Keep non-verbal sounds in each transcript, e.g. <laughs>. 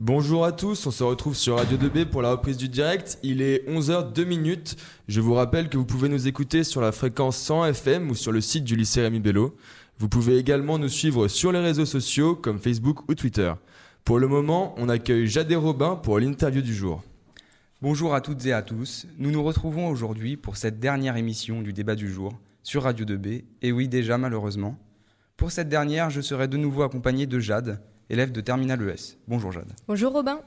Bonjour à tous, on se retrouve sur Radio 2B pour la reprise du direct. Il est 11h02 minutes. Je vous rappelle que vous pouvez nous écouter sur la fréquence 100 FM ou sur le site du lycée Rémi Bello. Vous pouvez également nous suivre sur les réseaux sociaux comme Facebook ou Twitter. Pour le moment, on accueille Jade Robin pour l'interview du jour. Bonjour à toutes et à tous. Nous nous retrouvons aujourd'hui pour cette dernière émission du débat du jour sur Radio 2B. Et oui, déjà malheureusement. Pour cette dernière, je serai de nouveau accompagné de Jade, élève de Terminal ES. Bonjour Jade. Bonjour Robin.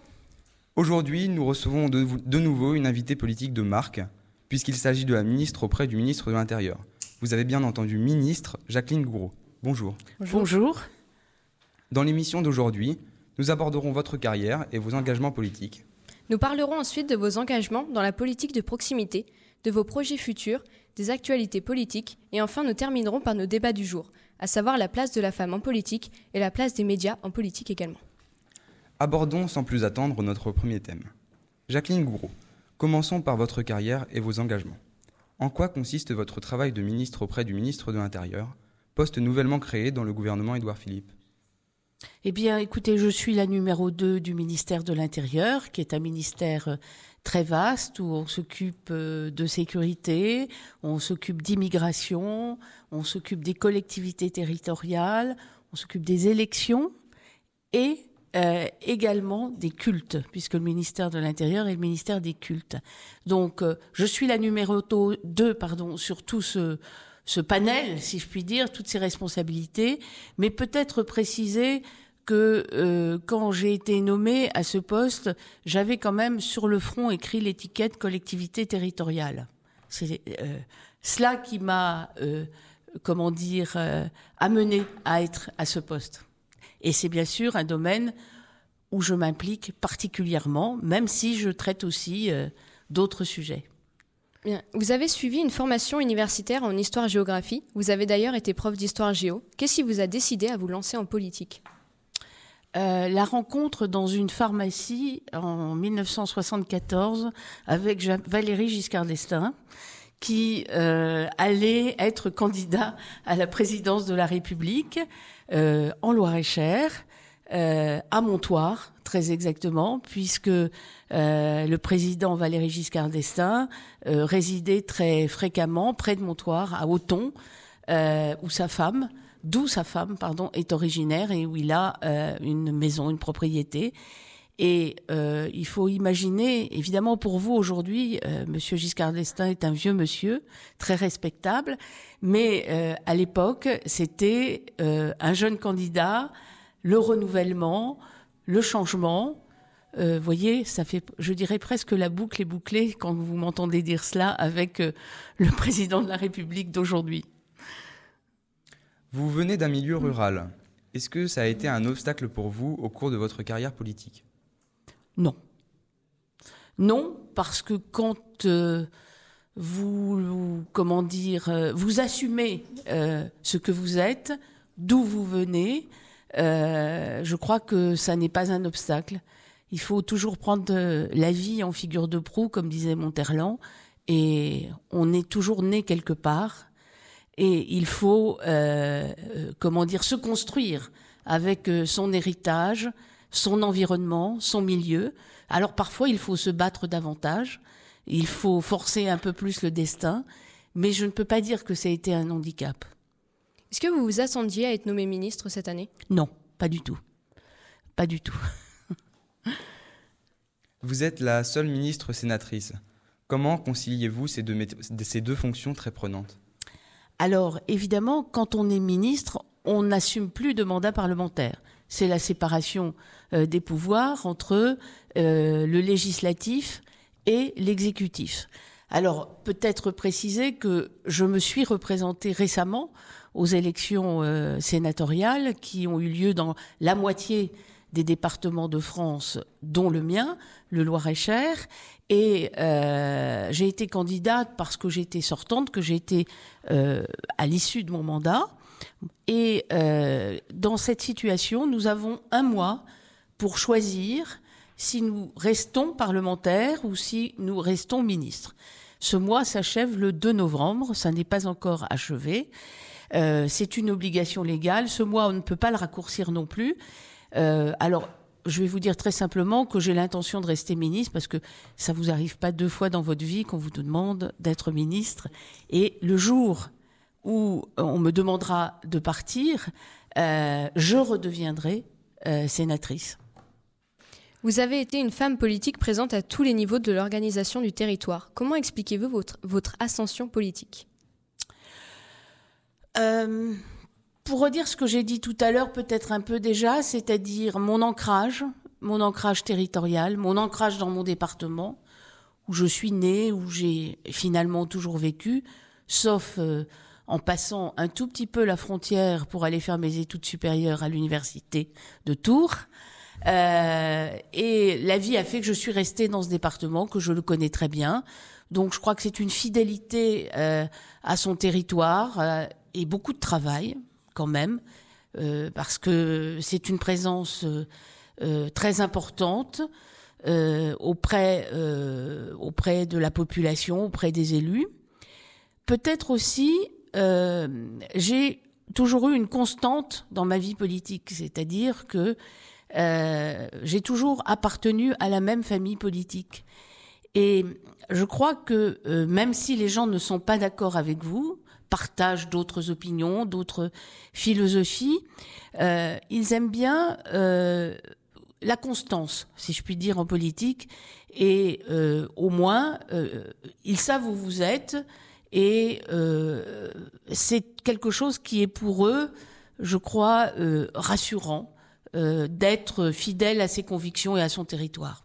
Aujourd'hui, nous recevons de, de nouveau une invitée politique de marque, puisqu'il s'agit de la ministre auprès du ministre de l'Intérieur. Vous avez bien entendu ministre Jacqueline Gouraud. Bonjour. Bonjour. Dans l'émission d'aujourd'hui, nous aborderons votre carrière et vos engagements politiques. Nous parlerons ensuite de vos engagements dans la politique de proximité, de vos projets futurs, des actualités politiques et enfin nous terminerons par nos débats du jour, à savoir la place de la femme en politique et la place des médias en politique également. Abordons sans plus attendre notre premier thème. Jacqueline Gouraud, commençons par votre carrière et vos engagements. En quoi consiste votre travail de ministre auprès du ministre de l'Intérieur poste nouvellement créé dans le gouvernement Édouard Philippe? Eh bien, écoutez, je suis la numéro 2 du ministère de l'Intérieur, qui est un ministère euh, très vaste où on s'occupe euh, de sécurité, on s'occupe d'immigration, on s'occupe des collectivités territoriales, on s'occupe des élections et euh, également des cultes, puisque le ministère de l'Intérieur est le ministère des cultes. Donc, euh, je suis la numéro 2 pardon, sur tout ce, ce panel, si je puis dire, toutes ces responsabilités, mais peut-être préciser que euh, quand j'ai été nommée à ce poste, j'avais quand même sur le front écrit l'étiquette collectivité territoriale. C'est euh, cela qui m'a, euh, comment dire, euh, amené à être à ce poste. Et c'est bien sûr un domaine où je m'implique particulièrement, même si je traite aussi d'autres sujets. Vous avez suivi une formation universitaire en histoire-géographie. Vous avez d'ailleurs été prof d'histoire-géo. Qu'est-ce qui vous a décidé à vous lancer en politique? Euh, la rencontre dans une pharmacie en 1974 avec Valérie Giscard d'Estaing, qui euh, allait être candidat à la présidence de la République euh, en Loire-et-Cher, euh, à Montoire, très exactement, puisque le président Valéry Giscard d'Estaing résidait très fréquemment près de Montoire, à Auton, où sa femme, d'où sa femme, pardon, est originaire et où il a euh, une maison, une propriété. Et euh, il faut imaginer, évidemment pour vous aujourd'hui, euh, Monsieur Giscard d'Estaing est un vieux monsieur, très respectable, mais euh, à l'époque, c'était un jeune candidat, le renouvellement, le changement. Euh, voyez, ça fait, je dirais presque la boucle est bouclée quand vous m'entendez dire cela avec le président de la République d'aujourd'hui. Vous venez d'un milieu rural. Est-ce que ça a été un obstacle pour vous au cours de votre carrière politique? Non. Non, parce que quand euh, vous, comment dire, euh, vous assumez euh, ce que vous êtes, d'où vous venez, je crois que ça n'est pas un obstacle. Il faut toujours prendre la vie en figure de proue, comme disait Monterland, et on est toujours né quelque part, et il faut, euh, euh, comment dire, se construire avec euh, son héritage, son environnement, son milieu. Alors parfois, il faut se battre davantage, il faut forcer un peu plus le destin, mais je ne peux pas dire que ça a été un handicap. Est-ce que vous vous attendiez à être nommé ministre cette année? Non, pas du tout. Pas du tout. <laughs> Vous êtes la seule ministre sénatrice. Comment conciliez-vous ces deux, mét- ces deux fonctions très prenantes? Alors, évidemment, quand on est ministre, on n'assume plus de mandat parlementaire. C'est la séparation euh, des pouvoirs entre euh, le législatif et l'exécutif. Alors, peut-être préciser que je me suis représentée récemment aux élections euh, sénatoriales qui ont eu lieu dans la moitié des départements de France, dont le mien, le Loir-et-Cher. Et euh, j'ai été candidate parce que j'étais sortante, que j'ai été euh, à l'issue de mon mandat. Et euh, dans cette situation, nous avons un mois pour choisir si nous restons parlementaires ou si nous restons ministres. Ce mois s'achève le 2 novembre, ça n'est pas encore achevé. Euh, c'est une obligation légale. Ce mois, on ne peut pas le raccourcir non plus. Euh, alors, je vais vous dire très simplement que j'ai l'intention de rester ministre parce que ça vous arrive pas deux fois dans votre vie qu'on vous demande d'être ministre. Et le jour où on me demandera de partir, euh, je redeviendrai euh, sénatrice. Vous avez été une femme politique présente à tous les niveaux de l'organisation du territoire. Comment expliquez-vous votre, votre ascension politique? Euh, Pour redire ce que j'ai dit tout à l'heure, peut-être un peu déjà, c'est-à-dire mon ancrage, mon ancrage territorial, mon ancrage dans mon département, où je suis née, où j'ai finalement toujours vécu, sauf euh, en passant un tout petit peu la frontière pour aller faire mes études supérieures à l'université de Tours. Euh, et la vie a fait que je suis restée dans ce département, que je le connais très bien. Donc je crois que c'est une fidélité euh, à son territoire euh, et beaucoup de travail quand même, euh, parce que c'est une présence euh, très importante auprès, de la population, auprès des élus. Peut-être aussi, j'ai toujours eu une constante dans ma vie politique, c'est-à-dire que euh, j'ai toujours appartenu à la même famille politique. Et je crois que euh, même si les gens ne sont pas d'accord avec vous, partagent d'autres opinions, d'autres philosophies, euh, ils aiment bien la constance, si je puis dire, en politique. Et au moins, ils savent où vous êtes. Et c'est quelque chose qui est pour eux, je crois, rassurant. Euh, d'être fidèle à ses convictions et à son territoire.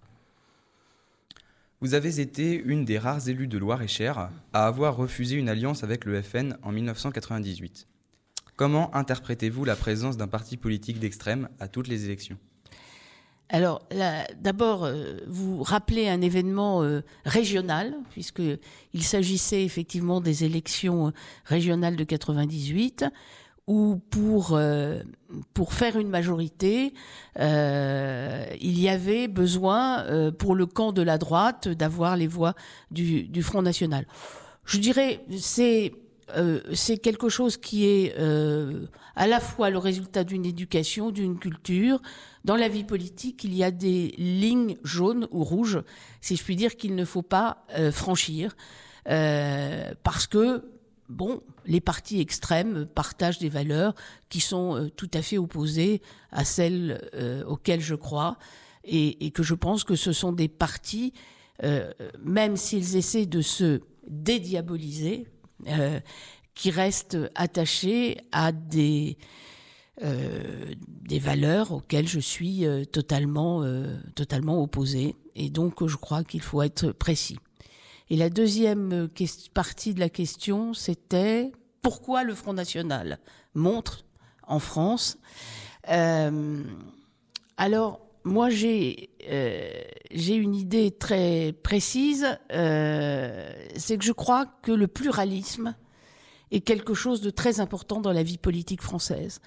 Vous avez été une des rares élus de Loire-et-Cher à avoir refusé une alliance avec le FN en 1998. Comment interprétez-vous la présence d'un parti politique d'extrême à toutes les élections? Alors, d'abord, euh, vous rappelez un événement euh, régional, puisqu'il s'agissait effectivement des élections régionales de 98 où pour euh, pour faire une majorité, euh, il y avait besoin euh, pour le camp de la droite d'avoir les voix du, du Front National. Je dirais c'est c'est quelque chose qui est à la fois le résultat d'une éducation, d'une culture. Dans la vie politique, il y a des lignes jaunes ou rouges, si je puis dire, qu'il ne faut pas franchir, parce que bon, les partis extrêmes partagent des valeurs qui sont euh, tout à fait opposées à celles euh, auxquelles je crois, et, que je pense que ce sont des partis, euh, même s'ils essaient de se dédiaboliser, qui restent attachés à des valeurs auxquelles je suis totalement totalement opposé, et donc je crois qu'il faut être précis. Et la deuxième euh, partie de la question, c'était pourquoi le Front National montre en France. Euh, alors, moi, j'ai euh, une idée très précise. Euh, c'est que je crois que le pluralisme est quelque chose de très important dans la vie politique française.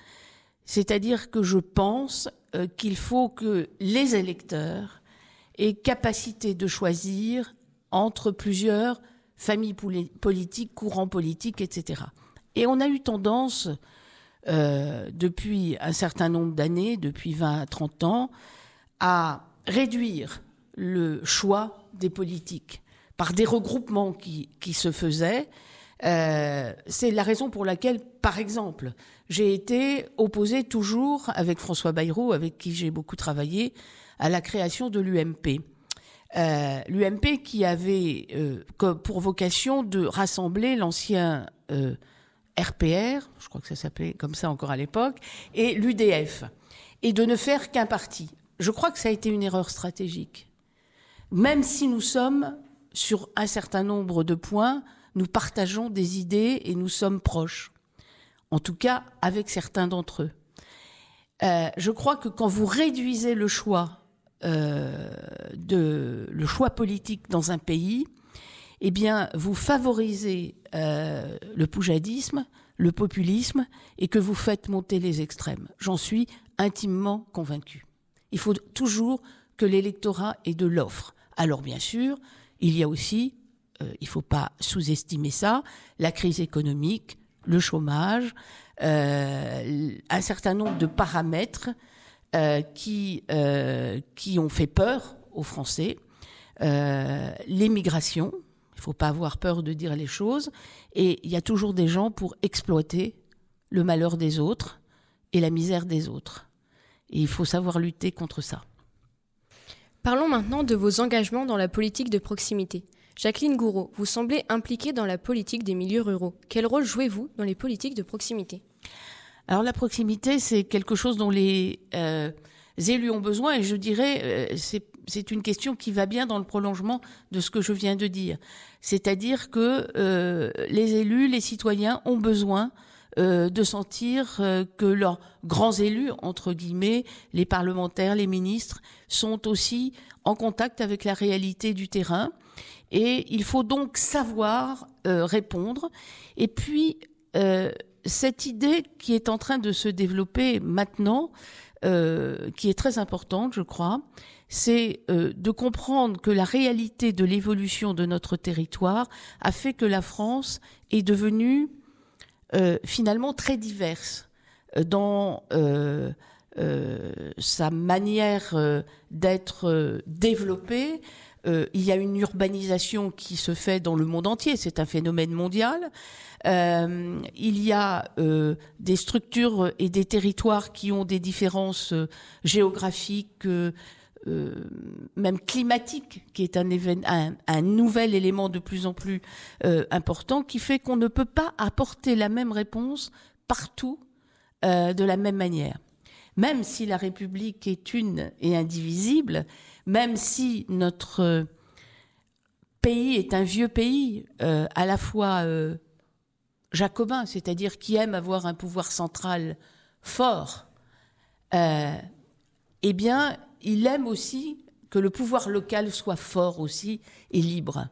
C'est-à-dire que je pense euh, qu'il faut que les électeurs aient capacité de choisir entre plusieurs familles politiques, courants politiques, etc. Et on a eu tendance, euh, depuis un certain nombre d'années, depuis 20 à 30 ans, à réduire le choix des politiques par des regroupements qui, se faisaient. Euh, c'est la raison pour laquelle, par exemple, j'ai été opposé toujours avec François Bayrou, avec qui j'ai beaucoup travaillé, à la création de l'UMP. Euh, l'UMP qui avait euh, pour vocation de rassembler l'ancien euh, RPR, je crois que ça s'appelait comme ça encore à l'époque, et l'UDF, et de ne faire qu'un parti. Je crois que ça a été une erreur stratégique. Même si nous sommes sur un certain nombre de points, nous partageons des idées et nous sommes proches. En tout cas, avec certains d'entre eux. Euh, je crois que quand vous réduisez le choix euh, de le choix politique dans un pays, eh bien, vous favorisez euh, le poujadisme, le populisme, et que vous faites monter les extrêmes. J'en suis intimement convaincu. Il faut toujours que l'électorat ait de l'offre. Alors, bien sûr, il y a aussi, euh, il ne faut pas sous-estimer ça, la crise économique, le chômage, un certain nombre de paramètres qui, qui ont fait peur aux Français. L'émigration, il ne faut pas avoir peur de dire les choses. Et il y a toujours des gens pour exploiter le malheur des autres et la misère des autres. Et il faut savoir lutter contre ça. Parlons maintenant de vos engagements dans la politique de proximité. Jacqueline Gouraud, vous semblez impliquée dans la politique des milieux ruraux. Quel rôle jouez-vous dans les politiques de proximité? Alors la proximité, c'est quelque chose dont les euh, élus ont besoin et je dirais, euh, c'est une question qui va bien dans le prolongement de ce que je viens de dire. C'est-à-dire que euh, les élus, les citoyens ont besoin euh, de sentir euh, que leurs grands élus, entre guillemets, les parlementaires, les ministres, sont aussi en contact avec la réalité du terrain. Et il faut donc savoir euh, répondre. Et puis, cette idée qui est en train de se développer maintenant, qui est très importante, je crois, c'est de comprendre que la réalité de l'évolution de notre territoire a fait que la France est devenue euh, finalement très diverse euh, dans euh, sa manière d'être développée. Il y a une urbanisation qui se fait dans le monde entier, c'est un phénomène mondial. il y a des structures et des territoires qui ont des différences géographiques, euh, même climatique, qui est un, nouvel élément de plus en plus euh, important, qui fait qu'on ne peut pas apporter la même réponse partout euh, de la même manière. Même si la République est une et indivisible, même si notre pays est un vieux pays, à la fois jacobin, c'est-à-dire qui aime avoir un pouvoir central fort, eh bien, il aime aussi que le pouvoir local soit fort aussi et libre.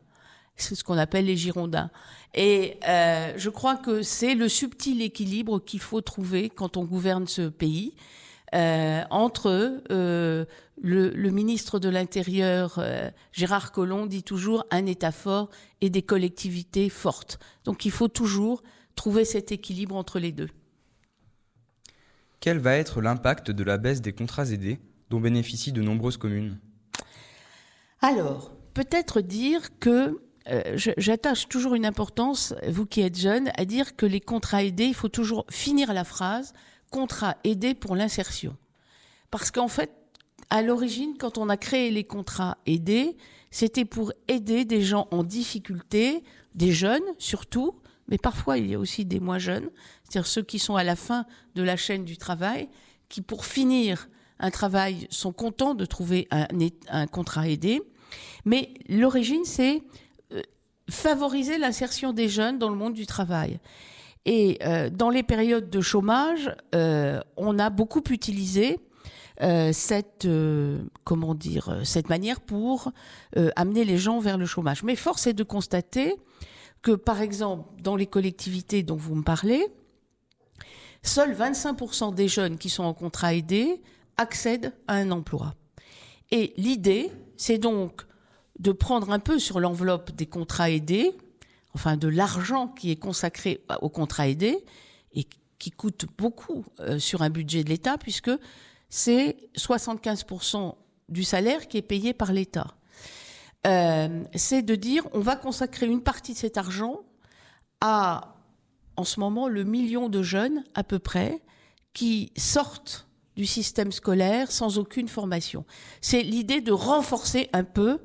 C'est ce qu'on appelle les Girondins. Et euh, je crois que c'est le subtil équilibre qu'il faut trouver quand on gouverne ce pays euh, entre euh, le, ministre de l'Intérieur, Gérard Collomb, dit toujours un État fort et des collectivités fortes. Donc il faut toujours trouver cet équilibre entre les deux. Quel va être l'impact de la baisse des contrats aidés dont bénéficient de nombreuses communes? Alors, peut-être dire que euh, j'attache toujours une importance, vous qui êtes jeune, à dire que les contrats aidés, il faut toujours finir la phrase contrat aidé pour l'insertion. Parce qu'en fait, à l'origine, quand on a créé les contrats aidés, c'était pour aider des gens en difficulté, des jeunes surtout, mais parfois il y a aussi des moins jeunes, c'est-à-dire ceux qui sont à la fin de la chaîne du travail, qui pour finir un travail sont contents de trouver un, un contrat aidé. Mais l'origine, c'est euh, favoriser l'insertion des jeunes dans le monde du travail. Et euh, dans les périodes de chômage, euh, on a beaucoup utilisé cette comment dire cette manière pour amener les gens vers le chômage. Mais force est de constater que par exemple dans les collectivités dont vous me parlez, seuls 25% des jeunes qui sont en contrat aidé accèdent à un emploi. Et l'idée, c'est donc de prendre un peu sur l'enveloppe des contrats aidés, enfin de l'argent qui est consacré aux contrats aidés et qui coûte beaucoup euh, sur un budget de l'État puisque c'est 75% du salaire qui est payé par l'État. Euh, c'est de dire on va consacrer une partie de cet argent à, en ce moment, le million de jeunes à peu près qui sortent du système scolaire sans aucune formation. C'est l'idée de renforcer un peu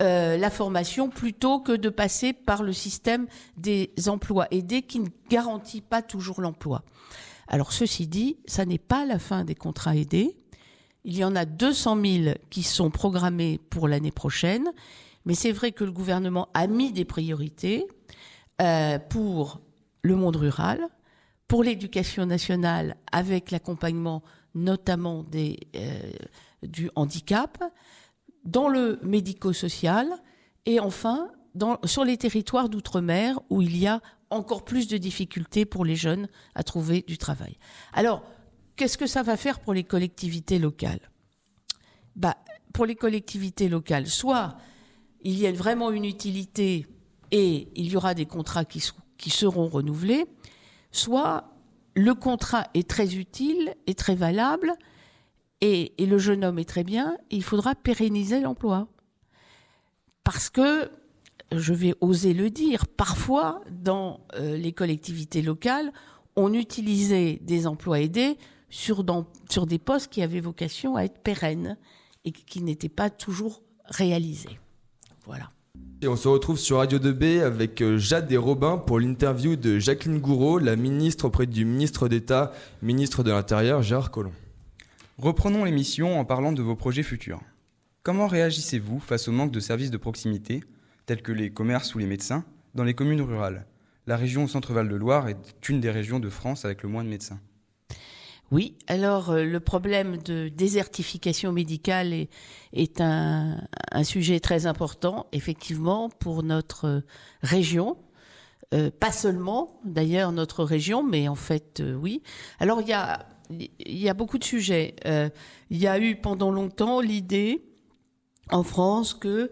euh, la formation plutôt que de passer par le système des emplois aidés qui ne garantit pas toujours l'emploi. Alors ceci dit, ça n'est pas la fin des contrats aidés. Il y en a 200 000 qui sont programmés pour l'année prochaine, mais c'est vrai que le gouvernement a mis des priorités euh, pour le monde rural, pour l'éducation nationale avec l'accompagnement notamment euh, du handicap, dans le médico-social et enfin sur les territoires d'outre-mer où il y a encore plus de difficultés pour les jeunes à trouver du travail. Alors, qu'est-ce que ça va faire pour les collectivités locales? Bah, Pour les collectivités locales, soit il y a vraiment une utilité et il y aura des contrats qui seront renouvelés, soit le contrat est très utile et très valable, Et, le jeune homme est très bien, il faudra pérenniser l'emploi. Parce que, je vais oser le dire, parfois, dans euh, les collectivités locales, on utilisait des emplois aidés sur, des postes qui avaient vocation à être pérennes et qui n'étaient pas toujours réalisés. Voilà. On se retrouve sur Radio 2B avec euh, Jade et Robin pour l'interview de Jacqueline Gouraud, la ministre auprès du ministre d'État, ministre de l'Intérieur, Gérard Collomb. Reprenons l'émission en parlant de vos projets futurs. Comment réagissez-vous face au manque de services de proximité, tels que les commerces ou les médecins, dans les communes rurales? La région Centre-Val de Loire est une des régions de France avec le moins de médecins. Oui, alors euh, le problème de désertification médicale est, un, sujet très important, effectivement, pour notre euh, région. Euh, pas seulement, d'ailleurs, notre région, mais en fait, oui. Alors, il y a, y a beaucoup de sujets. Il y a eu pendant longtemps l'idée en France que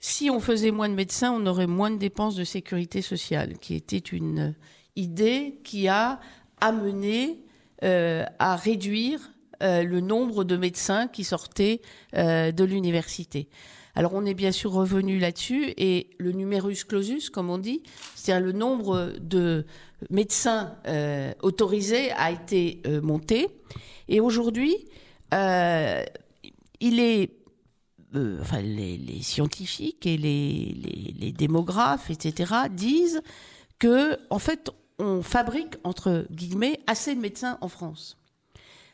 si on faisait moins de médecins, on aurait moins de dépenses de sécurité sociale, qui était une idée qui a amené euh, à réduire euh, le nombre de médecins qui sortaient euh, de l'université. Alors on est bien sûr revenu là-dessus et le numerus clausus, comme on dit, c'est-à-dire le nombre de médecins autorisés a été monté. Et aujourd'hui, il est enfin, les, scientifiques et les, les, les, démographes, etc., disent que, en fait, on fabrique, entre guillemets, assez de médecins en France.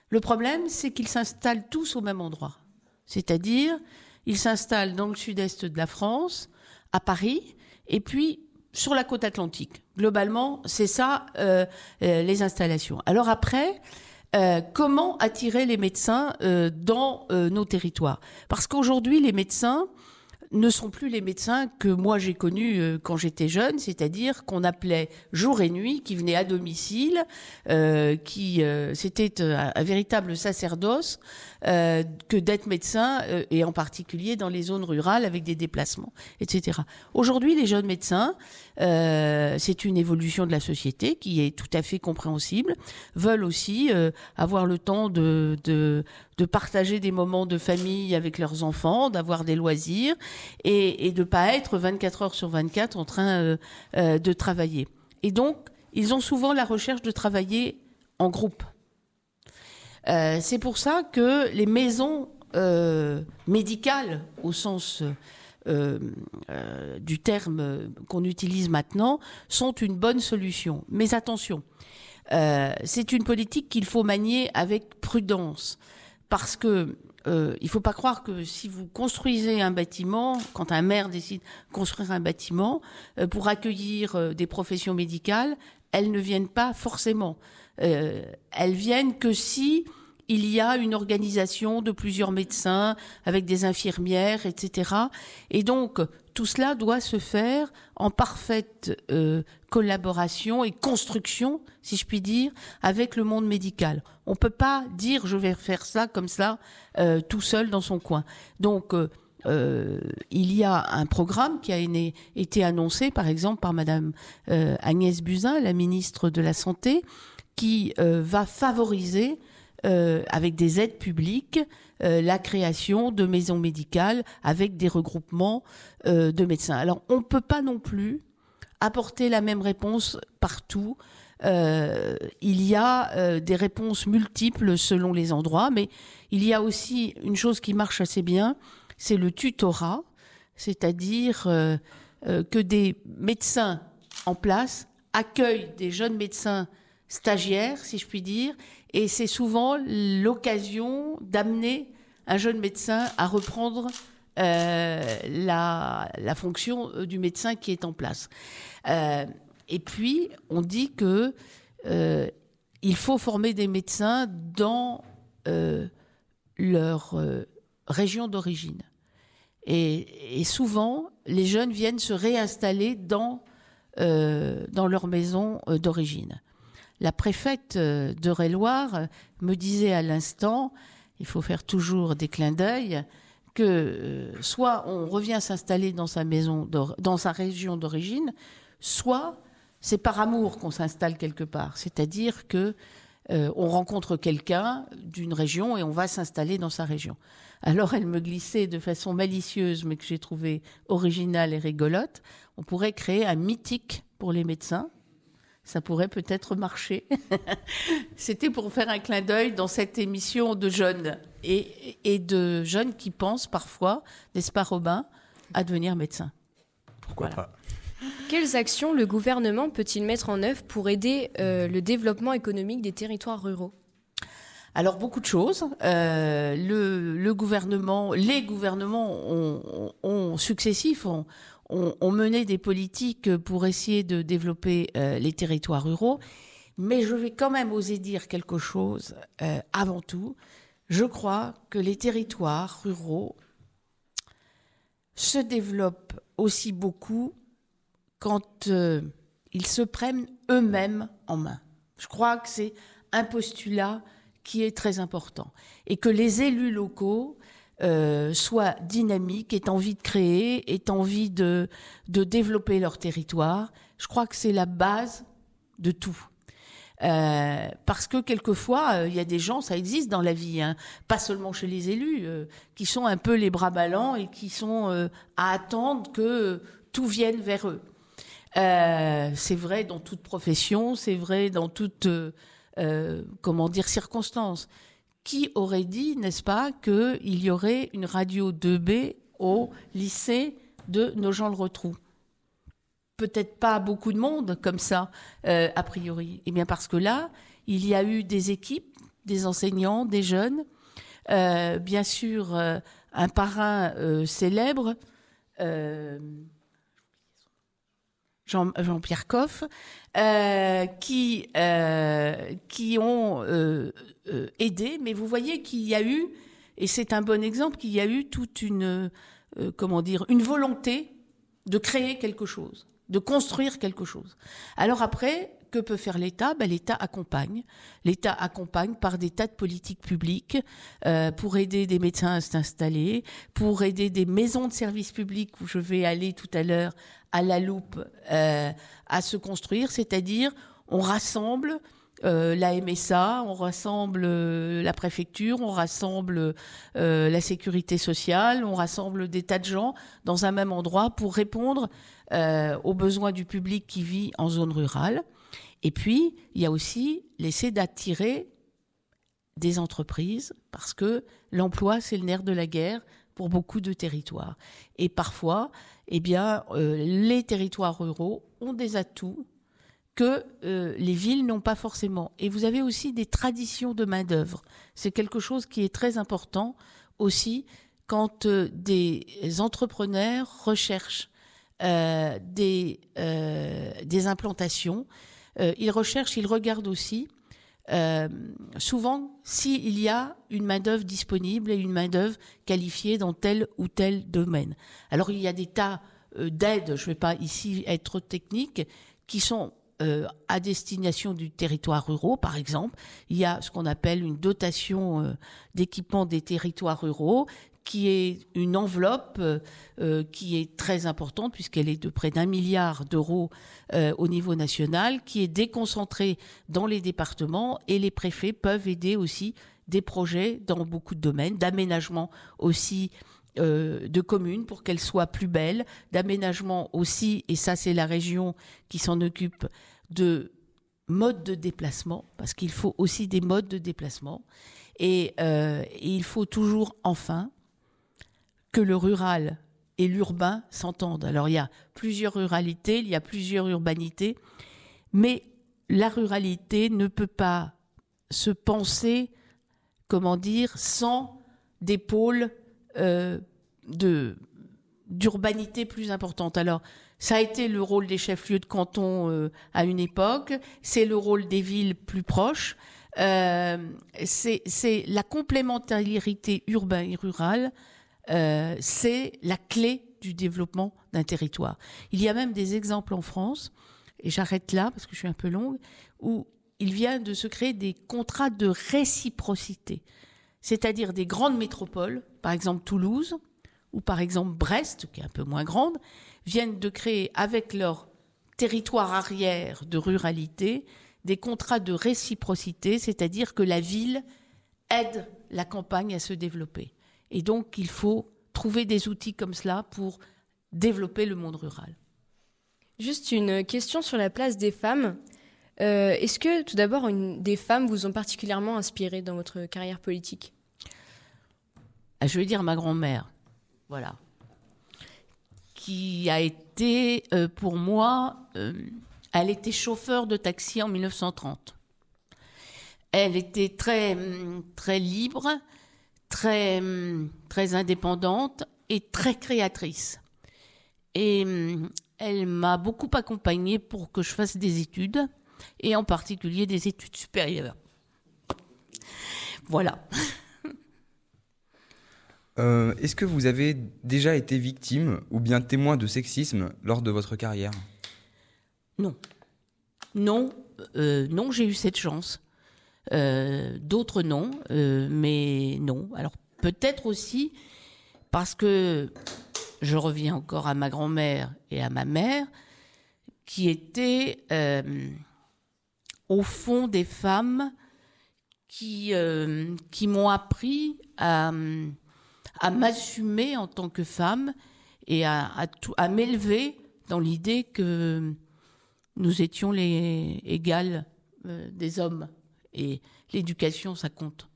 Le problème, c'est qu'ils s'installent tous au même endroit. C'est-à-dire, ils s'installent dans le sud-est de la France, à Paris, et puis sur la côte atlantique. Globalement, c'est ça euh, euh, les installations. Alors après, euh, comment attirer les médecins dans nos territoires? Parce qu'aujourd'hui, les médecins, ne sont plus les médecins que moi j'ai connus euh, quand j'étais jeune, c'est-à-dire qu'on appelait jour et nuit, qui venaient à domicile, euh, qui euh, c'était un, véritable sacerdoce que d'être médecin et en particulier dans les zones rurales avec des déplacements, etc. Aujourd'hui, les jeunes médecins, c'est une évolution de la société qui est tout à fait compréhensible, veulent aussi avoir le temps de, de de partager des moments de famille avec leurs enfants, d'avoir des loisirs et, et de pas être 24 heures sur 24 en train euh, euh, de travailler. Et donc, ils ont souvent la recherche de travailler en groupe. Euh, c'est pour ça que les maisons médicales, au sens du terme qu'on utilise maintenant, sont une bonne solution. Mais attention, c'est une politique qu'il faut manier avec prudence parce que euh, il faut pas croire que si vous construisez un bâtiment, quand un maire décide de construire un bâtiment euh, pour accueillir euh, des professions médicales, elles ne viennent pas forcément. Euh, elles viennent que si il y a une organisation de plusieurs médecins avec des infirmières, etc. Et donc tout cela doit se faire en parfaite euh, collaboration et construction, si je puis dire, avec le monde médical. On peut pas dire je vais faire ça comme ça euh, tout seul dans son coin. Donc euh, euh il y a un programme qui a été annoncé, par exemple, par Madame euh, Agnès Buzyn, la ministre de la Santé, qui euh, va favoriser avec des aides publiques la création de maisons médicales avec des regroupements de médecins. Alors on ne peut pas non plus apporter la même réponse partout. Euh, il y a euh, des réponses multiples selon les endroits, mais il y a aussi une chose qui marche assez bien, c'est le tutorat, c'est-à-dire euh, que des médecins en place accueillent des jeunes médecins stagiaires, si je puis dire, et c'est souvent l'occasion d'amener un jeune médecin à reprendre euh, la, fonction euh, du médecin qui est en place. Euh, et puis, on dit que il faut former des médecins dans leur région d'origine. Et, souvent, les jeunes viennent se réinstaller dans leur maison d'origine. La préfète de Réloir me disait à l'instant, il faut faire toujours des clins d'œil, que euh, soit on revient s'installer dans sa maison, dans sa région d'origine, soit c'est par amour qu'on s'installe quelque part. C'est-à-dire que euh, on rencontre quelqu'un d'une région et on va s'installer dans sa région. Alors elle me glissait de façon malicieuse, mais que j'ai trouvé originale et rigolote, on pourrait créer un mythique pour les médecins. Ça pourrait peut-être marcher. <laughs> C'était pour faire un clin d'œil dans cette émission de jeunes et, et de jeunes qui pensent parfois, n'est-ce pas Robin, à devenir médecin. Pourquoi pas Quelles actions le gouvernement peut-il mettre en œuvre pour aider euh, le développement économique des territoires ruraux? Alors beaucoup de choses. Euh, le, le, gouvernement, les gouvernements ont, ont, successifs ont, ont, mené des politiques pour essayer de développer euh, les territoires ruraux. Mais je vais quand même oser dire quelque chose euh, avant tout. Je crois que les territoires ruraux se développent aussi beaucoup quand euh, ils se prennent eux-mêmes en main. Je crois que c'est un postulat qui est très important et que les élus locaux euh, soient dynamiques, aient envie de créer, aient envie de, développer leur territoire. Je crois que c'est la base de tout. Euh, parce que quelquefois, euh, il y a des gens, ça existe dans la vie, hein, pas seulement chez les élus, qui sont un peu les bras ballants et qui sont à attendre que tout vienne vers eux. c'est vrai dans toute profession, c'est vrai dans toute, comment dire, circonstance. Qui aurait dit, n'est-ce pas, qu'il y aurait une radio 2B au lycée de Nogent-le-Rotrou? Peut-être pas beaucoup de monde comme ça, euh, a priori. Eh bien parce que là, il y a eu des équipes, des enseignants, des jeunes, euh, bien sûr euh, un parrain célèbre, euh, Jean, Jean-Pierre Coff, qui, qui ont aidé. Mais vous voyez qu'il y a eu, et c'est un bon exemple, qu'il y a eu toute une, comment dire, une volonté de créer quelque chose de construire quelque chose. Alors après, que peut faire l'État? Ben, L'État accompagne. L'État accompagne par des tas de politiques publiques euh, pour aider des médecins à s'installer, pour aider des maisons de services publics où je vais aller tout à l'heure à la loupe euh, à se construire, c'est-à-dire on rassemble euh, la MSA, on rassemble euh, la préfecture, on rassemble la sécurité sociale, on rassemble des tas de gens dans un même endroit pour répondre aux besoins du public qui vit en zone rurale. Et puis, il y a aussi l'essai d'attirer des entreprises parce que l'emploi, c'est le nerf de la guerre pour beaucoup de territoires. Et parfois, eh bien, les territoires ruraux ont des atouts que euh, les villes n'ont pas forcément. Et vous avez aussi des traditions de main-d'œuvre. C'est quelque chose qui est très important aussi quand euh, des entrepreneurs recherchent euh, des, euh, des implantations. Euh, ils recherchent, ils regardent aussi souvent s'il y a une main-d'œuvre disponible et une main-d'œuvre qualifiée dans tel ou tel domaine. Alors il y a des tas d'aides, je ne vais pas ici être technique, qui sont euh, à destination du territoire ruraux, par exemple. Il y a ce qu'on appelle une dotation euh, d'équipement des territoires ruraux qui est une enveloppe euh, qui est très importante puisqu'elle est de près d'un milliard d'euros euh, au niveau national, qui est déconcentrée dans les départements et les préfets peuvent aider aussi des projets dans beaucoup de domaines, d'aménagement aussi euh, de communes pour qu'elles soient plus belles, d'aménagement aussi, et ça c'est la région qui s'en occupe, de modes de déplacement, parce qu'il faut aussi des modes de déplacement. Et, euh, et il faut toujours, enfin, que le rural et l'urbain s'entendent. Alors il y a plusieurs ruralités, il y a plusieurs urbanités, mais la ruralité ne peut pas se penser, comment dire, sans des pôles euh, d'urbanité plus importante. Alors, ça a été le rôle des chefs-lieux de canton euh, à une époque, c'est le rôle des villes plus proches, euh, c'est la complémentarité urbain et rural, euh, c'est la clé du développement d'un territoire. Il y a même des exemples en France, et j'arrête là parce que je suis un peu longue, où il vient de se créer des contrats de réciprocité c'est-à-dire des grandes métropoles, par exemple Toulouse, ou par exemple Brest, qui est un peu moins grande, viennent de créer avec leur territoire arrière de ruralité des contrats de réciprocité, c'est-à-dire que la ville aide la campagne à se développer. Et donc, il faut trouver des outils comme cela pour développer le monde rural. Juste une question sur la place des femmes. Euh, est-ce que tout d'abord des femmes vous ont particulièrement inspiré dans votre carrière politique? Ah, Je vais dire ma grand-mère, voilà, qui a été euh, pour moi, euh, elle était chauffeur de taxi en 1930. Elle était très très libre, très très indépendante et très créatrice. Et elle m'a beaucoup accompagnée pour que je fasse des études, et en particulier des études supérieures. Voilà. <laughs> Euh, est-ce que vous avez déjà été victime ou bien témoin de sexisme lors de votre carrière? Non. Non, euh, non, j'ai eu cette chance. Euh, d'autres non, mais non. Alors peut-être aussi parce que je reviens encore à ma grand-mère et à ma mère, qui étaient euh, au fond des femmes qui, euh, m'ont appris à, m'assumer en tant que femme et à, à, m'élever dans l'idée que nous étions les égales euh, des hommes. Et l'éducation, ça compte.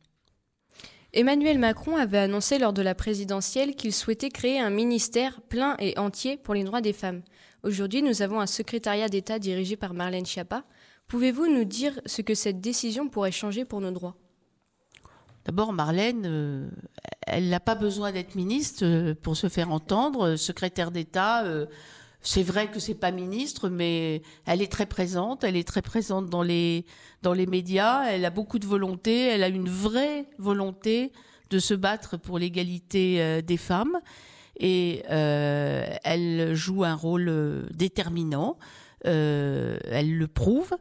Emmanuel Macron avait annoncé lors de la présidentielle qu'il souhaitait créer un ministère plein et entier pour les droits des femmes. Aujourd'hui, nous avons un secrétariat d'État dirigé par Marlène Schiappa. Pouvez-vous nous dire ce que cette décision pourrait changer pour nos droits? D'abord, Marlène, euh, elle n'a pas besoin d'être ministre euh, pour se faire entendre. Secrétaire d'État, euh, c'est vrai que c'est pas ministre, mais elle est très présente. Elle est très présente dans les dans les médias. Elle a beaucoup de volonté. Elle a une vraie volonté de se battre pour l'égalité euh, des femmes et euh, elle joue un rôle euh, déterminant. Euh, elle le prouve.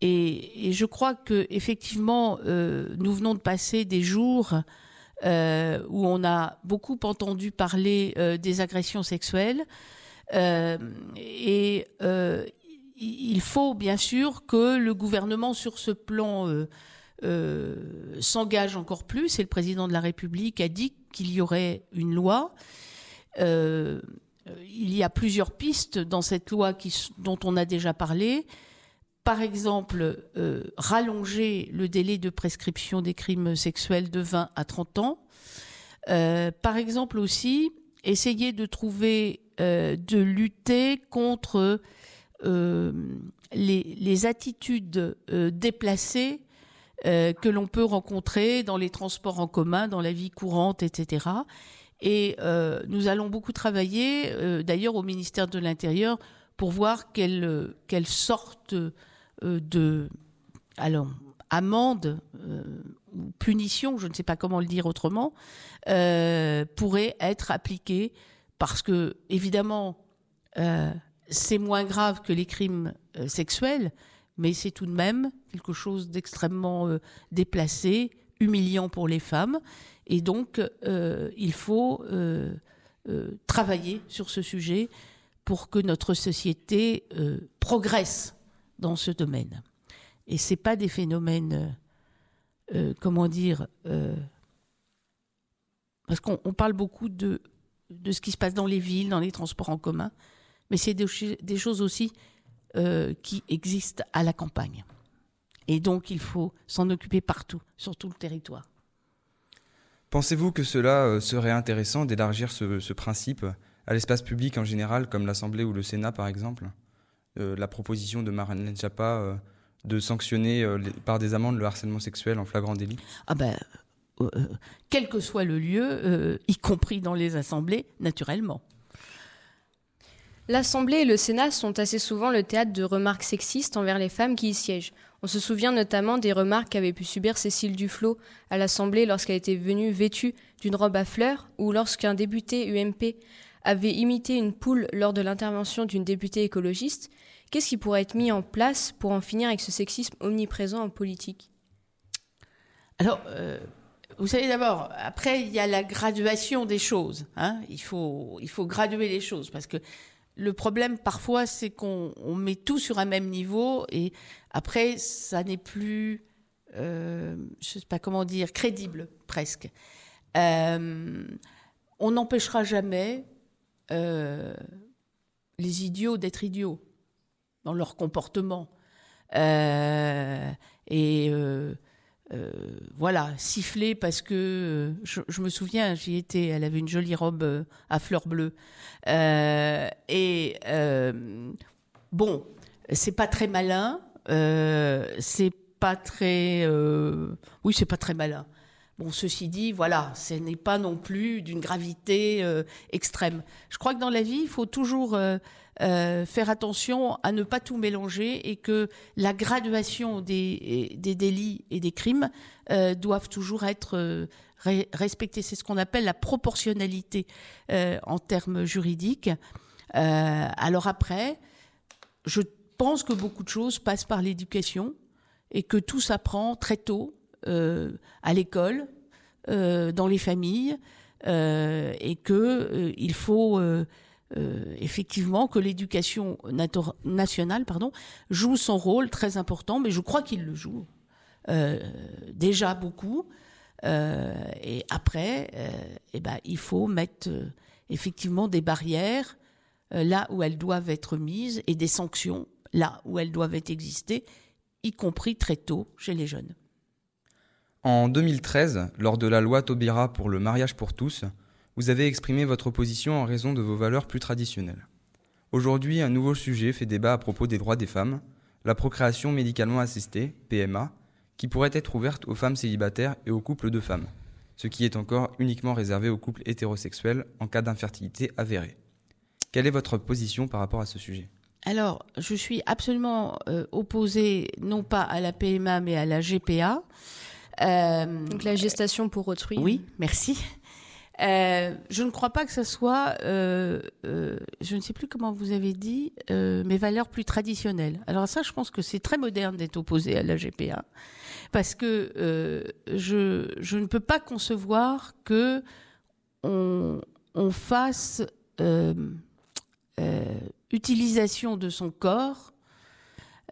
Et, et, je crois que effectivement, euh, nous venons de passer des jours euh, où on a beaucoup entendu parler des agressions sexuelles. Euh, et euh, il faut bien sûr que le gouvernement sur ce plan euh, s'engage encore plus. Et le président de la République a dit qu'il y aurait une loi. il y a plusieurs pistes dans cette loi dont on a déjà parlé. Par exemple, rallonger le délai de prescription des crimes sexuels de 20 à 30 ans. Par exemple aussi, essayer de trouver euh, de lutter contre euh, les, attitudes euh, déplacées que l'on peut rencontrer dans les transports en commun, dans la vie courante, etc. Et nous allons beaucoup travailler, d'ailleurs, au ministère de l'Intérieur, pour voir quelle, quelle sorte de alors, amende ou punition, je ne sais pas comment le dire autrement, pourrait être appliquée parce que, évidemment, euh, c'est moins grave que les crimes euh, sexuels, mais c'est tout de même quelque chose d'extrêmement euh, déplacé, humiliant pour les femmes. Et donc, il faut travailler sur ce sujet pour que notre société progresse dans ce domaine. Et c'est pas des phénomènes, comment dire, parce qu'on parle beaucoup de de ce qui se passe dans les villes, dans les transports en commun, mais c'est des, des, choses aussi euh, qui existent à la campagne. Et donc il faut s'en occuper partout, sur tout le territoire. Pensez-vous que cela euh, serait intéressant d'élargir ce, ce, principe à l'espace public en général, comme l'Assemblée ou le Sénat par exemple? Euh, La proposition de Marlène Schiappa euh, de sanctionner par des amendes le harcèlement sexuel en flagrant délit? Ah ben, quel que soit le lieu, euh, y compris dans les assemblées, naturellement. L'Assemblée et le Sénat sont assez souvent le théâtre de remarques sexistes envers les femmes qui y siègent. On se souvient notamment des remarques qu'avait pu subir Cécile Duflot à l'Assemblée lorsqu'elle était venue vêtue d'une robe à fleurs ou lorsqu'un député UMP avait imité une poule lors de l'intervention d'une députée écologiste. Qu'est-ce qui pourrait être mis en place pour en finir avec ce sexisme omniprésent en politique? Alors, euh, vous savez d'abord, après il y a la graduation des choses. Hein il faut il faut graduer les choses parce que le problème parfois, c'est qu'on met tout sur un même niveau et après, ça n'est plus, euh, je sais pas comment dire, crédible presque. Euh, on n'empêchera jamais euh, les idiots d'être idiots dans leur comportement. et euh, voilà, siffler parce que euh, je, me souviens, j'y étais, elle avait une jolie robe euh, à fleurs bleues. et bon, c'est pas très malin, c'est pas très. oui, c'est pas très malin. Bon, ceci dit, voilà, ce n'est pas non plus d'une gravité extrême. Je crois que dans la vie, il faut toujours euh, faire attention à ne pas tout mélanger et que la graduation des, délits et des crimes euh, doivent toujours être euh, respectées. C'est ce qu'on appelle la proportionnalité en termes juridiques. alors après, je pense que beaucoup de choses passent par l'éducation et que tout s'apprend très tôt à l'école, dans les familles, et que il faut effectivement que l'éducation nationale pardon, joue son rôle très important, mais je crois qu'il le joue euh, déjà beaucoup. Euh, et après, eh ben, il faut mettre effectivement des barrières là où elles doivent être mises et des sanctions là où elles doivent exister, y compris très tôt chez les jeunes. En 2013, lors de la loi Taubira pour le mariage pour tous, vous avez exprimé votre opposition en raison de vos valeurs plus traditionnelles. Aujourd'hui, un nouveau sujet fait débat à propos des droits des femmes, la procréation médicalement assistée, PMA, qui pourrait être ouverte aux femmes célibataires et aux couples de femmes, ce qui est encore uniquement réservé aux couples hétérosexuels en cas d'infertilité avérée. Quelle est votre position par rapport à ce sujet? Alors, je suis absolument euh, opposée non pas à la PMA mais à la GPA. Euh, Donc la gestation pour autrui. Oui, merci. Euh, je ne crois pas que ce soit, euh, euh, je ne sais plus comment vous avez dit, mes valeurs plus traditionnelles. Alors ça, je pense que c'est très moderne d'être opposé à la GPA, parce que je, ne peux pas concevoir que on, on fasse utilisation de son corps,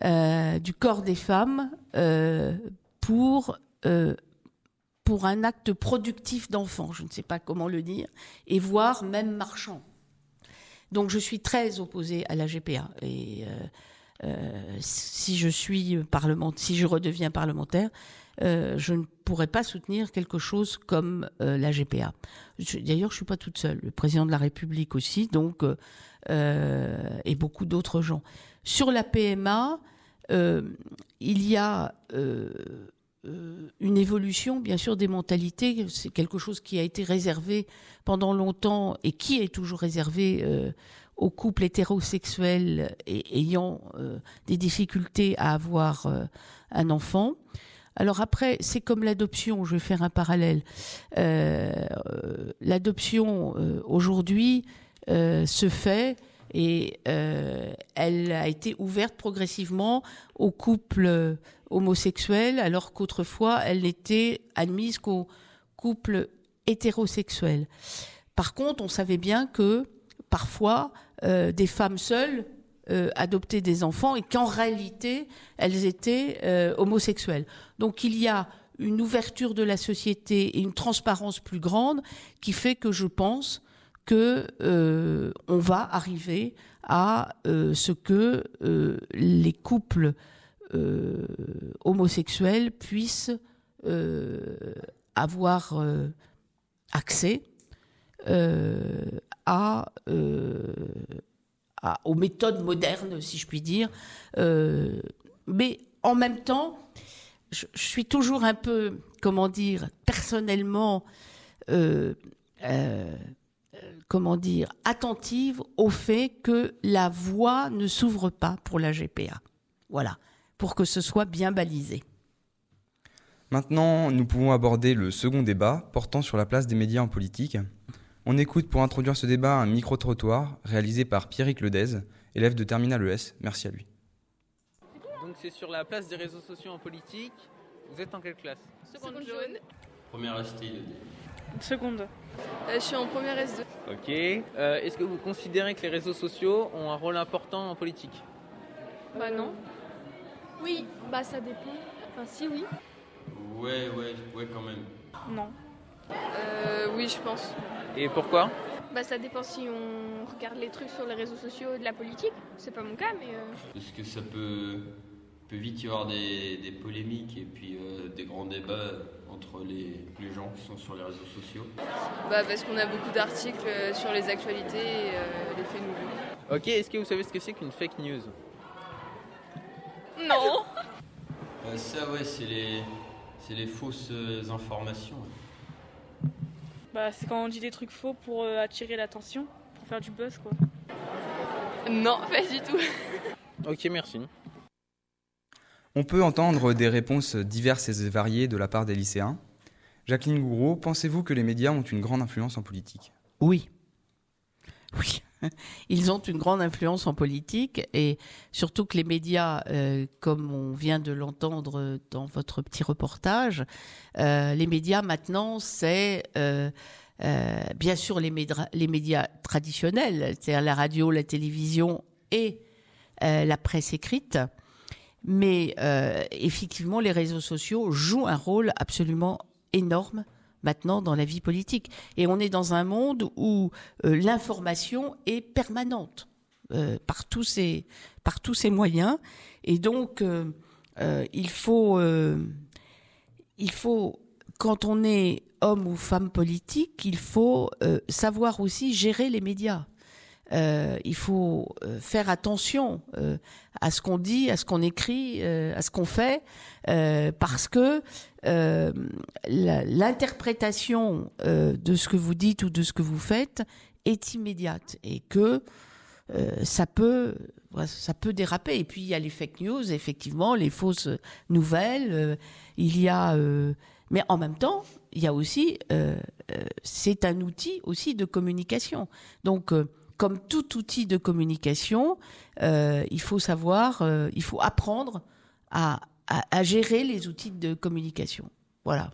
du corps des femmes, pour pour un acte productif d'enfant, je ne sais pas comment le dire, et voire même marchand. Donc je suis très opposée à la GPA. Et euh, euh, si je suis parlementaire, si je redeviens parlementaire, euh, je ne pourrais pas soutenir quelque chose comme la GPA. D'ailleurs, je suis pas toute seule. Le président de la République aussi, donc et beaucoup d'autres gens. Sur la PMA, il y a une évolution, bien sûr, des mentalités. C'est quelque chose qui a été réservé pendant longtemps et qui est toujours réservé euh, aux couples hétérosexuels ayant euh, des difficultés à avoir un enfant. Alors après, c'est comme l'adoption, je vais faire un parallèle. L'adoption aujourd'hui se fait et elle a été ouverte progressivement aux couples homosexuelle, alors qu'autrefois, elle n'était admise qu'aux couples hétérosexuels. Par contre, on savait bien que parfois, euh, des femmes seules euh, adoptaient des enfants et qu'en réalité, elles étaient euh, homosexuelles. Donc il y a une ouverture de la société et une transparence plus grande qui fait que je pense que on va arriver à ce que les couples euh, homosexuels puissent euh, avoir euh, accès à, aux méthodes modernes, si je puis dire. mais en même temps, je, suis toujours un peu, comment dire, personnellement, comment dire, attentive au fait que la voie ne s'ouvre pas pour la GPA. Voilà pour que ce soit bien balisé. Maintenant, nous pouvons aborder le second débat portant sur la place des médias en politique. On écoute pour introduire ce débat un micro-trottoir réalisé par Pierrick Ledez, élève de Terminal ES. Merci à lui. Donc c'est sur la place des réseaux sociaux en politique. Vous êtes en quelle classe? Seconde jaune. Première HTI Seconde. Euh, je suis en première S2. Ok. Euh, Est-ce que vous considérez que les réseaux sociaux ont un rôle important en politique? Bah non. Oui, bah ça dépend. Enfin si oui. Ouais, ouais, ouais quand même. Non. Euh, oui, je pense. Et pourquoi? Bah ça dépend si on regarde les trucs sur les réseaux sociaux de la politique. C'est pas mon cas, mais euh, Parce que ça peut, peut vite y avoir des, des polémiques et puis euh, des grands débats entre les, les gens qui sont sur les réseaux sociaux. Bah parce qu'on a beaucoup d'articles euh, sur les actualités et euh, les faits nouveaux. Ok. Est-ce que vous savez ce que c'est qu'une fake news? Non Euh, ça, ouais, c'est les, c'est les fausses euh, informations. Bah c'est quand on dit des trucs faux pour euh, attirer l'attention, pour faire du buzz quoi. Non, pas du tout. Ok, merci. On peut entendre des réponses diverses et variées de la part des lycéens. Jacqueline Gouraud, pensez-vous que les médias ont une grande influence en politique? Oui. Oui. <laughs> Ils ont une grande influence en politique et surtout que les médias, euh, comme on vient de l'entendre dans votre petit reportage, euh, les médias maintenant, c'est euh, bien sûr les, les médias traditionnels, c'est-à-dire la radio, la télévision et la presse écrite. Mais effectivement, les réseaux sociaux jouent un rôle absolument énorme maintenant dans la vie politique. Et on est dans un monde où euh, l'information est permanente euh, par, tous ces, moyens. Et donc, euh, il, faut, il faut, quand on est homme ou femme politique, il faut savoir aussi gérer les médias. Euh, il faut euh, faire attention euh, à ce qu'on dit, à ce qu'on écrit, à ce qu'on fait, parce que l'interprétation de ce que vous dites ou de ce que vous faites est immédiate et que ça peut ça peut déraper. Et puis il y a les fake news, effectivement, les fausses nouvelles. il y a, mais en même temps, il y a aussi, c'est un outil aussi de communication. Donc comme tout outil de communication, euh, il faut savoir, euh, il faut apprendre à, à, à gérer les outils de communication. Voilà.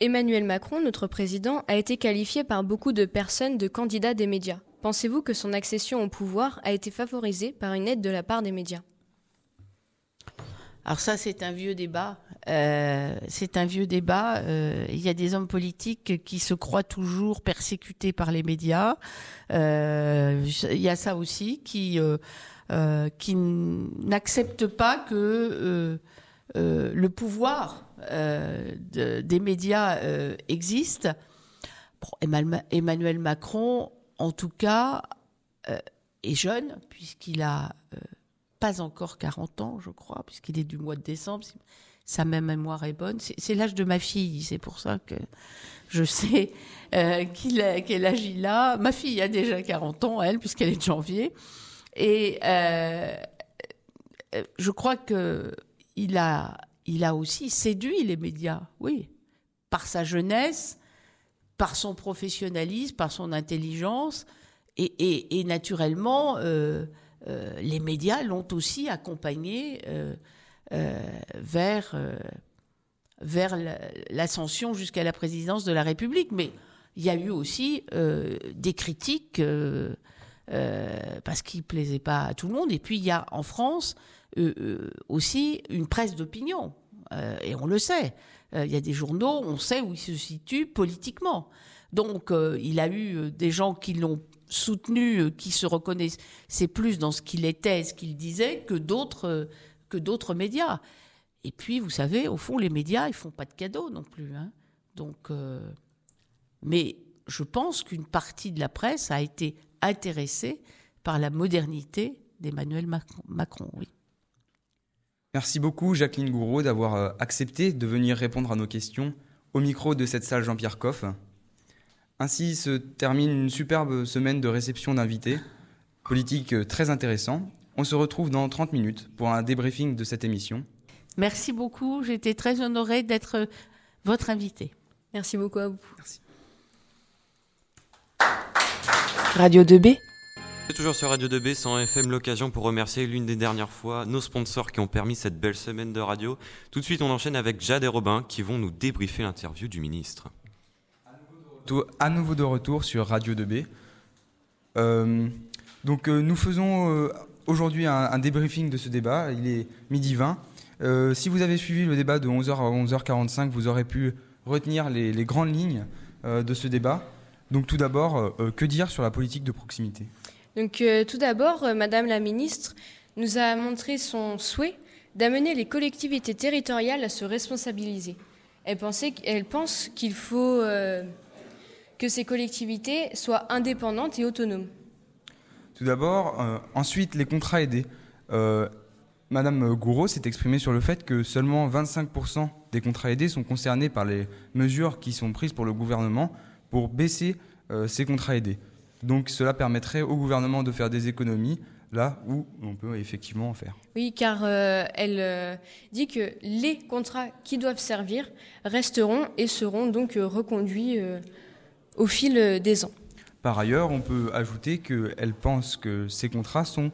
Emmanuel Macron, notre président, a été qualifié par beaucoup de personnes de candidat des médias. Pensez-vous que son accession au pouvoir a été favorisée par une aide de la part des médias? Alors ça, c'est un vieux débat. Euh, c'est un vieux débat. Euh, il y a des hommes politiques qui se croient toujours persécutés par les médias. Euh, il y a ça aussi qui qui n'acceptent pas que le pouvoir de- des médias existe. Emmanuel Macron, en tout cas, est jeune puisqu'il a pas encore 40 ans, je crois, puisqu'il est du mois de décembre. Sa même mémoire est bonne. C'est l'âge de ma fille, c'est pour ça que je sais euh, qu'il a- quel âge il a. Ma fille a déjà 40 ans, elle, puisqu'elle est de janvier. Et euh, je crois que il a, il a aussi séduit les médias, oui, par sa jeunesse, par son professionnalisme, par son intelligence, et naturellement, euh, euh, les médias l'ont aussi accompagné euh, euh, vers, vers la- l'ascension jusqu'à la présidence de la République. Mais il y a eu aussi des critiques parce qu'il plaisait pas à tout le monde. Et puis il y a en France aussi une presse d'opinion, et on le sait. Il y a des journaux, on sait où ils se situent politiquement. Donc euh, il a eu des gens qui l'ont soutenu, euh, qui se reconnaissaient plus dans ce qu'il était, ce qu'il disait, que d'autres euh, que d'autres médias. Et puis, vous savez, au fond, les médias, ils font pas de cadeaux non plus. hein. Donc, euh, mais je pense qu'une partie de la presse a été intéressée par la modernité d'Emmanuel Macron, oui. Merci beaucoup Jacqueline Gouraud d'avoir accepté de venir répondre à nos questions au micro de cette salle Jean-Pierre Coff. Ainsi se termine une superbe semaine de réception d'invités, politique très intéressant. On se retrouve dans 30 minutes pour un débriefing de cette émission. Merci beaucoup. J'étais très honorée d'être votre invité. Merci beaucoup à vous. Radio 2B C'est toujours sur Radio 2B sans FM l'occasion pour remercier l'une des dernières fois nos sponsors qui ont permis cette belle semaine de radio. Tout de suite, on enchaîne avec Jade et Robin qui vont nous débriefer l'interview du ministre. À nouveau de retour sur Radio 2B. Euh, donc euh, nous faisons euh, aujourd'hui un, débriefing de ce débat. Il est midi 20. Euh, si vous avez suivi le débat de 11h à 11h45, vous aurez pu retenir les, grandes lignes de ce débat. Donc tout d'abord, que dire sur la politique de proximité? Donc tout d'abord, Madame la ministre nous a montré son souhait d'amener les collectivités territoriales à se responsabiliser. Elle, pensait, elle pense qu'il faut que ces collectivités soient indépendantes et autonomes. Tout d'abord, euh, ensuite les contrats aidés. Euh, Madame Gouraud s'est exprimée sur le fait que seulement 25% des contrats aidés sont concernés par les mesures qui sont prises pour le gouvernement pour baisser euh, ces contrats aidés. Donc cela permettrait au gouvernement de faire des économies là où on peut effectivement en faire. Oui, car euh, elle euh, dit que les contrats qui doivent servir resteront et seront donc reconduits au fil euh, des ans. Par ailleurs, on peut ajouter qu'elle pense que ces contrats sont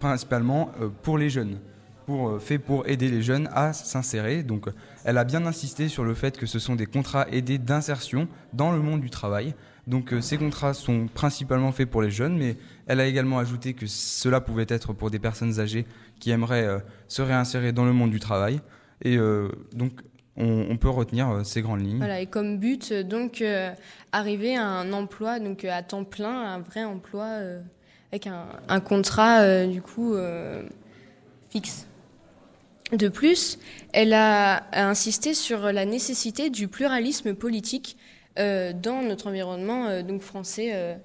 principalement euh, pour les jeunes, pour, euh, faits pour aider les jeunes à s'insérer. Donc elle a bien insisté sur le fait que ce sont des contrats aidés d'insertion dans le monde du travail. Donc ces contrats sont principalement faits pour les jeunes, mais elle a également ajouté que cela pouvait être pour des personnes âgées qui aimeraient se réinsérer dans le monde du travail. Et donc on, peut retenir euh, ces grandes lignes. Voilà, et comme but, euh, donc, euh, arriver à un emploi donc, à temps plein, un vrai emploi avec un, contrat, du coup, fixe. De plus, elle a, insisté sur la nécessité du pluralisme politique dans notre environnement donc français,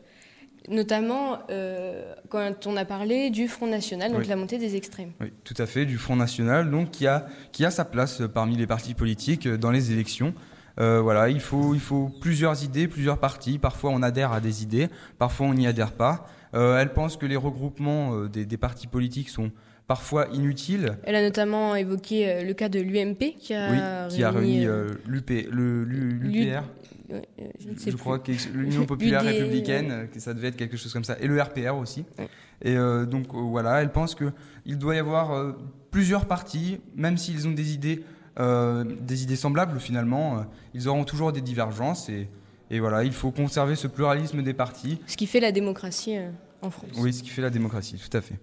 notamment euh, quand on a parlé du Front National, donc Oui. la montée des extrêmes. Oui, tout à fait, du Front National, donc qui a, qui a sa place parmi les partis politiques euh, dans les élections. Euh, voilà, il faut, il faut plusieurs idées, plusieurs partis. Parfois, on adhère à des idées, parfois, on n'y adhère pas. Euh, elle pense que les regroupements euh, des, des partis politiques sont parfois inutiles. Elle a notamment évoqué euh, le cas de l'UMP qui a oui, qui a réuni euh, euh, l'UP, le, l'U- l'UPR, ouais, je ne sais je plus. crois que l'Union <laughs> populaire UD, républicaine, que ça devait être quelque chose comme ça, et le RPR aussi. Ouais. Et euh, donc euh, voilà, elle pense que il doit y avoir euh, plusieurs partis, même s'ils ont des idées, des idées semblables finalement, ils auront toujours des divergences et, et voilà, il faut conserver ce pluralisme des partis. Ce qui fait la démocratie en France. Oui, ce qui fait la démocratie, tout à fait.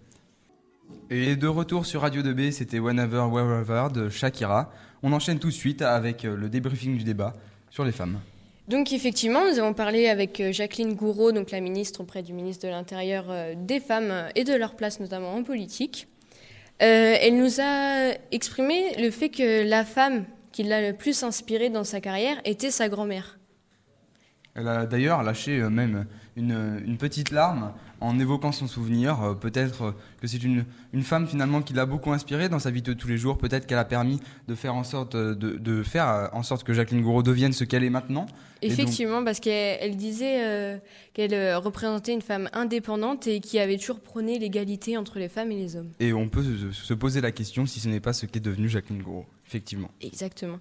Et de retour sur Radio 2B, c'était Whenever, Wherever de Shakira. On enchaîne tout de suite avec euh, le débriefing du débat sur les femmes. Donc effectivement, nous avons parlé avec euh, Jacqueline Gouraud, donc la ministre auprès du ministre de l'Intérieur, euh, des femmes et de leur place notamment en politique. Elle nous a exprimé le fait que la femme qui l'a le plus inspirée dans sa carrière était sa grand-mère. Elle a d'ailleurs lâché euh, même une, une petite larme en évoquant son souvenir. Euh, Peut-être euh, que c'est une, une femme finalement qui l'a beaucoup inspirée dans sa vie de tous les jours. Peut-être qu'elle a permis de faire en sorte de, de faire en sorte que Jacqueline Gouraud devienne ce qu'elle est maintenant. Donc- Effectivement, parce qu'elle elle disait euh, qu'elle représentait une femme indépendante et qui avait toujours prôné l'égalité entre les femmes et les hommes. Et on peut se, se poser la question si ce n'est pas ce qu'est devenue Jacqueline Gouraud, effectivement. Exactement.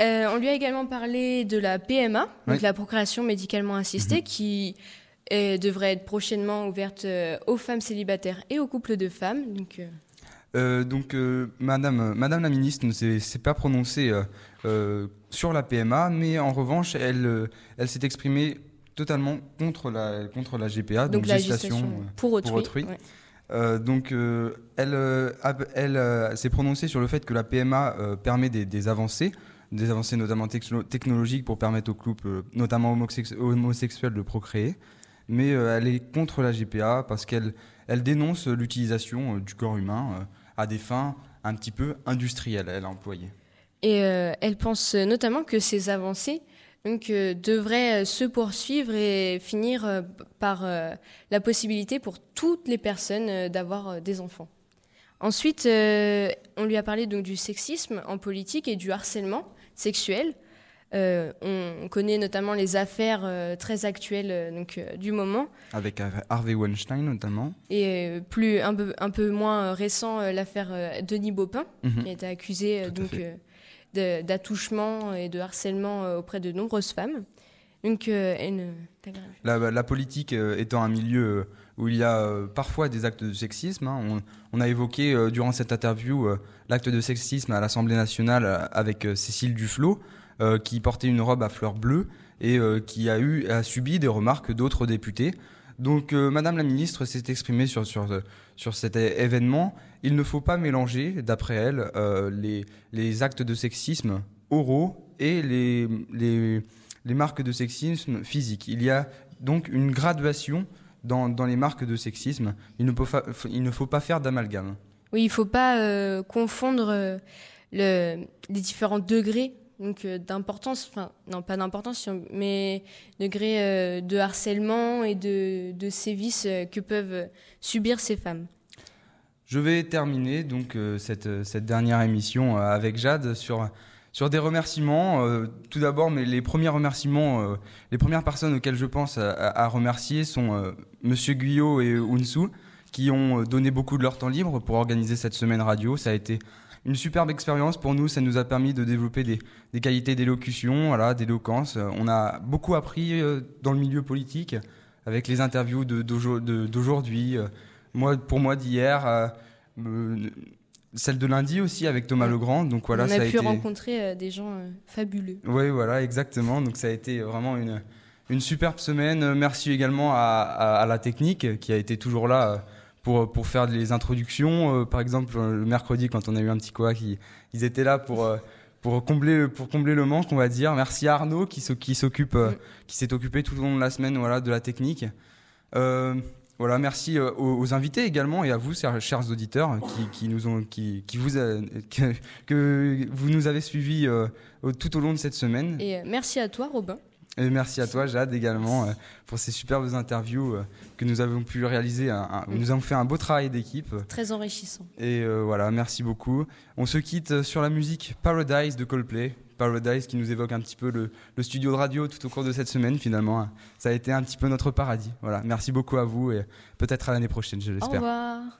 Euh, on lui a également parlé de la PMA, donc la procréation médicalement assistée, Mhm. qui euh, devrait être prochainement ouverte euh, aux femmes célibataires et aux couples de femmes. Donc, euh, Euh, donc, euh, Madame, Madame la ministre ne s'est pas prononcée sur la PMA, mais en revanche, elle, elle s'est exprimée totalement contre la, contre la GPA, donc, donc la gestation, pour autrui. ouais. Euh, donc, euh, elle, euh, s'est prononcée sur le fait que la PMA permet des, des avancées, des avancées notamment techno- technologiques pour permettre aux couples, euh, notamment homosex- homosexuels, de procréer. Mais euh, elle est contre la GPA parce qu'elle elle dénonce l'utilisation euh, du corps humain à des fins un petit peu industrielles, elle a employé. Et elle pense notamment que ces avancées donc, devraient se poursuivre et finir par la possibilité pour toutes les personnes d'avoir des enfants. Ensuite, euh, on lui a parlé donc, du sexisme en politique et du harcèlement sexuel. Euh, on connaît notamment les affaires euh, très actuelles euh, donc, du moment Avec Harvey Weinstein notamment. et plus un peu, un peu moins récent l'affaire Denis Baupin Mhm. qui a été accusé donc d'attouchement et de harcèlement auprès de nombreuses femmes. Donc. La, la politique étant un milieu où il y a euh, parfois des actes de sexisme, hein, on, a évoqué euh, durant cette interview euh, l'acte de sexisme à l'Assemblée nationale avec Cécile Duflot, qui portait une robe à fleurs bleues. et qui a eu a subi des remarques d'autres députés. Donc, Madame la ministre s'est exprimée sur, sur, sur cet événement. Il ne faut pas mélanger, d'après elle, les, les actes de sexisme oraux et les, les, les, marques de sexisme physiques. Il y a donc une graduation dans, dans les marques de sexisme. Il ne, faut, il ne faut pas faire d'amalgame. Oui, il ne faut pas euh, confondre euh, le, les différents degrés donc euh, d'importance, enfin non pas d'importance, mais degrés de harcèlement et de, de sévices que peuvent subir ces femmes. Je vais terminer donc cette, cette dernière émission avec Jade sur sur des remerciements, euh, tout d'abord, mais les premiers remerciements, euh, les premières personnes auxquelles je pense à, remercier sont euh, Monsieur Guyot et Unsu, qui ont donné beaucoup de leur temps libre pour organiser cette semaine radio. Ça a été une superbe expérience pour nous. Ça nous a permis de développer des, des qualités d'élocution, voilà, d'éloquence. On a beaucoup appris dans le milieu politique avec les interviews d'aujourd'hui. Moi, pour moi d'hier celle de lundi aussi avec Thomas Legrand. Donc voilà, on a, pu rencontrer euh, des gens euh, fabuleux. Oui, voilà, exactement. Donc ça a été vraiment une, une superbe semaine. Merci également à, à, la technique qui a été toujours là euh, pour, pour faire des introductions. par exemple, le mercredi, quand on a eu un petit quoi, ils, ils étaient là pour, pour, combler, pour combler le manque, on va dire. Merci à Arnaud qui s'occupe, mm. qui s'est occupé tout au long de la semaine voilà, de la technique. Voilà, merci euh, aux, invités également et à vous, chers auditeurs, qui, nous ont, qui, vous que, vous nous avez suivis euh, tout au long de cette semaine. Et euh, merci à toi, Robin. Et merci à toi, Jade, également, pour ces superbes interviews que nous avons pu réaliser. Nous avons fait un beau travail d'équipe. Très enrichissant. Et voilà, merci beaucoup. On se quitte sur la musique Paradise de Coldplay. Paradise qui nous évoque un petit peu le, studio de radio tout au cours de cette semaine finalement. Ça a été un petit peu notre paradis. Voilà, merci beaucoup à vous et peut-être à l'année prochaine, je l'espère. Au revoir.